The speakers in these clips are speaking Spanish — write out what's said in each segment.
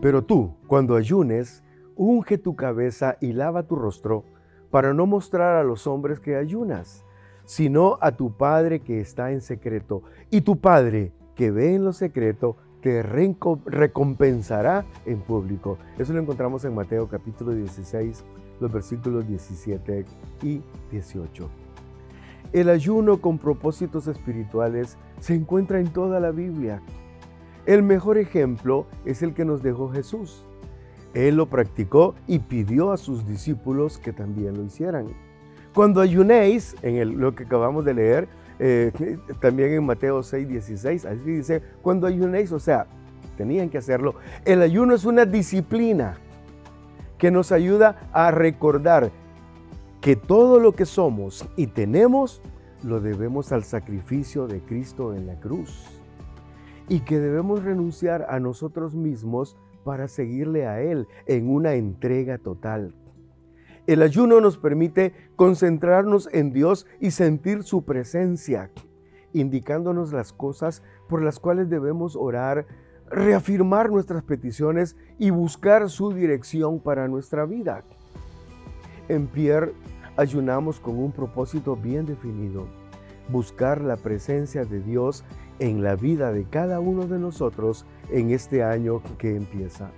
Pero tú, cuando ayunes, unge tu cabeza y lava tu rostro, para no mostrar a los hombres que ayunas, sino a tu Padre que está en secreto. Y tu Padre que ve en lo secreto, te recompensará en público. Eso lo encontramos en Mateo capítulo 16, los versículos 17 y 18. El ayuno con propósitos espirituales se encuentra en toda la Biblia. El mejor ejemplo es el que nos dejó Jesús. Él lo practicó y pidió a sus discípulos que también lo hicieran. Cuando ayunéis, en lo que acabamos de leer, eh, también en Mateo 6, 16, así dice, cuando ayunéis, o sea, tenían que hacerlo. El ayuno es una disciplina que nos ayuda a recordar que todo lo que somos y tenemos lo debemos al sacrificio de Cristo en la cruz y que debemos renunciar a nosotros mismos para seguirle a Él en una entrega total. El ayuno nos permite concentrarnos en Dios y sentir su presencia, indicándonos las cosas por las cuales debemos orar, reafirmar nuestras peticiones y buscar su dirección para nuestra vida. En Pierre ayunamos con un propósito bien definido, buscar la presencia de Dios en la vida de cada uno de nosotros en este año que empieza.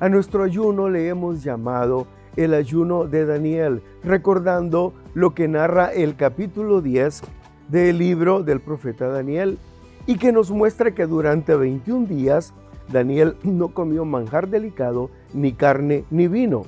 A nuestro ayuno le hemos llamado el ayuno de Daniel, recordando lo que narra el capítulo 10 del libro del profeta Daniel y que nos muestra que durante 21 días Daniel no comió manjar delicado, ni carne, ni vino.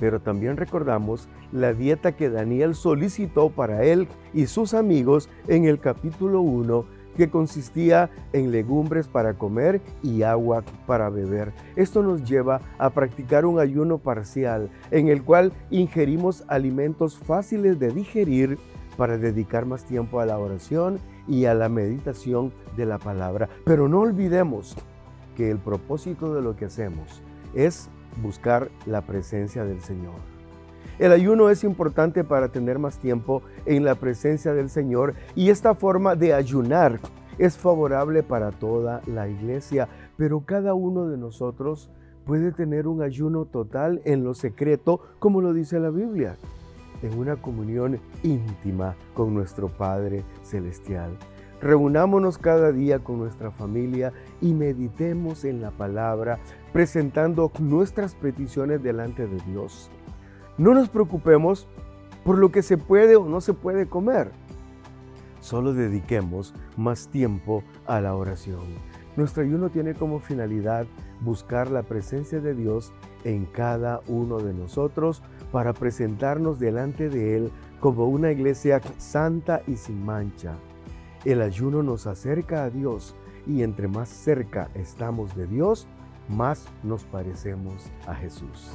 Pero también recordamos la dieta que Daniel solicitó para él y sus amigos en el capítulo 1 que consistía en legumbres para comer y agua para beber. Esto nos lleva a practicar un ayuno parcial en el cual ingerimos alimentos fáciles de digerir para dedicar más tiempo a la oración y a la meditación de la palabra. Pero no olvidemos que el propósito de lo que hacemos es buscar la presencia del Señor. El ayuno es importante para tener más tiempo en la presencia del Señor y esta forma de ayunar es favorable para toda la iglesia, pero cada uno de nosotros puede tener un ayuno total en lo secreto, como lo dice la Biblia, en una comunión íntima con nuestro Padre Celestial. Reunámonos cada día con nuestra familia y meditemos en la palabra, presentando nuestras peticiones delante de Dios. No nos preocupemos por lo que se puede o no se puede comer. Solo dediquemos más tiempo a la oración. Nuestro ayuno tiene como finalidad buscar la presencia de Dios en cada uno de nosotros para presentarnos delante de Él como una iglesia santa y sin mancha. El ayuno nos acerca a Dios y entre más cerca estamos de Dios, más nos parecemos a Jesús.